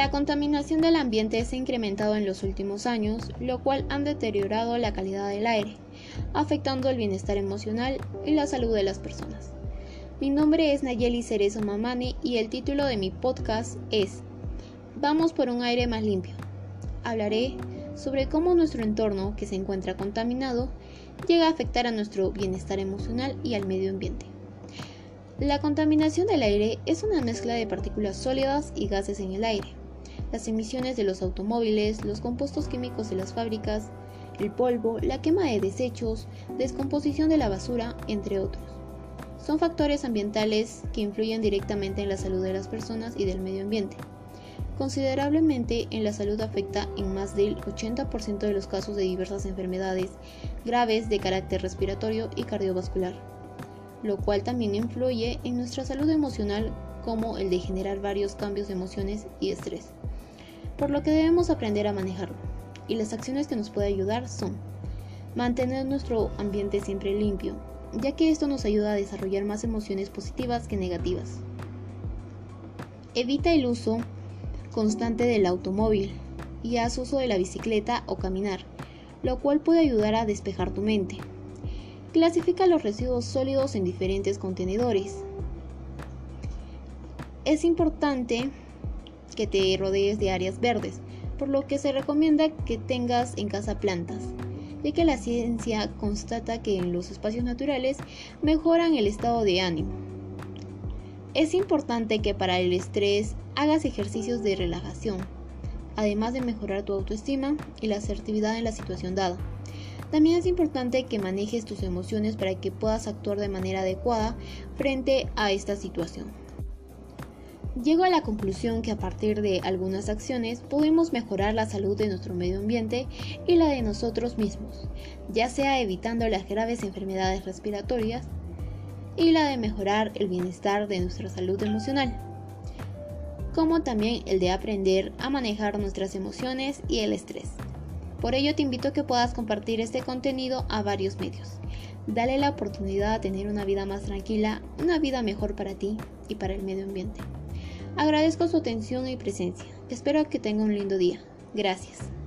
La contaminación del ambiente se ha incrementado en los últimos años, lo cual han deteriorado la calidad del aire, afectando el bienestar emocional y la salud de las personas. Mi nombre es Nayeli Cerezo Mamani y el título de mi podcast es Vamos por un aire más limpio. Hablaré sobre cómo nuestro entorno, que se encuentra contaminado, llega a afectar a nuestro bienestar emocional y al medio ambiente. La contaminación del aire es una mezcla de partículas sólidas y gases en el aire. Las emisiones de los automóviles, los compuestos químicos de las fábricas, el polvo, la quema de desechos, descomposición de la basura, entre otros. Son factores ambientales que influyen directamente en la salud de las personas y del medio ambiente. Considerablemente en la salud afecta en más del 80% de los casos de diversas enfermedades graves de carácter respiratorio y cardiovascular, lo cual también influye en nuestra salud emocional como el de generar varios cambios de emociones y estrés, por lo que debemos aprender a manejarlo. Y las acciones que nos puede ayudar son mantener nuestro ambiente siempre limpio, ya que esto nos ayuda a desarrollar más emociones positivas que negativas. Evita el uso constante del automóvil y haz uso de la bicicleta o caminar, lo cual puede ayudar a despejar tu mente. Clasifica los residuos sólidos en diferentes contenedores. Es importante que te rodees de áreas verdes, por lo que se recomienda que tengas en casa plantas, ya que la ciencia constata que en los espacios naturales mejoran el estado de ánimo. Es importante que para el estrés hagas ejercicios de relajación, además de mejorar tu autoestima y la asertividad en la situación dada. También es importante que manejes tus emociones para que puedas actuar de manera adecuada frente a esta situación. Llego a la conclusión que a partir de algunas acciones podemos mejorar la salud de nuestro medio ambiente y la de nosotros mismos, ya sea evitando las graves enfermedades respiratorias, y la de mejorar el bienestar de nuestra salud emocional, como también el de aprender a manejar nuestras emociones y el estrés. Por ello te invito a que puedas compartir este contenido a varios medios. Dale la oportunidad a tener una vida más tranquila, una vida mejor para ti y para el medio ambiente. Agradezco su atención y presencia. Espero que tenga un lindo día. Gracias.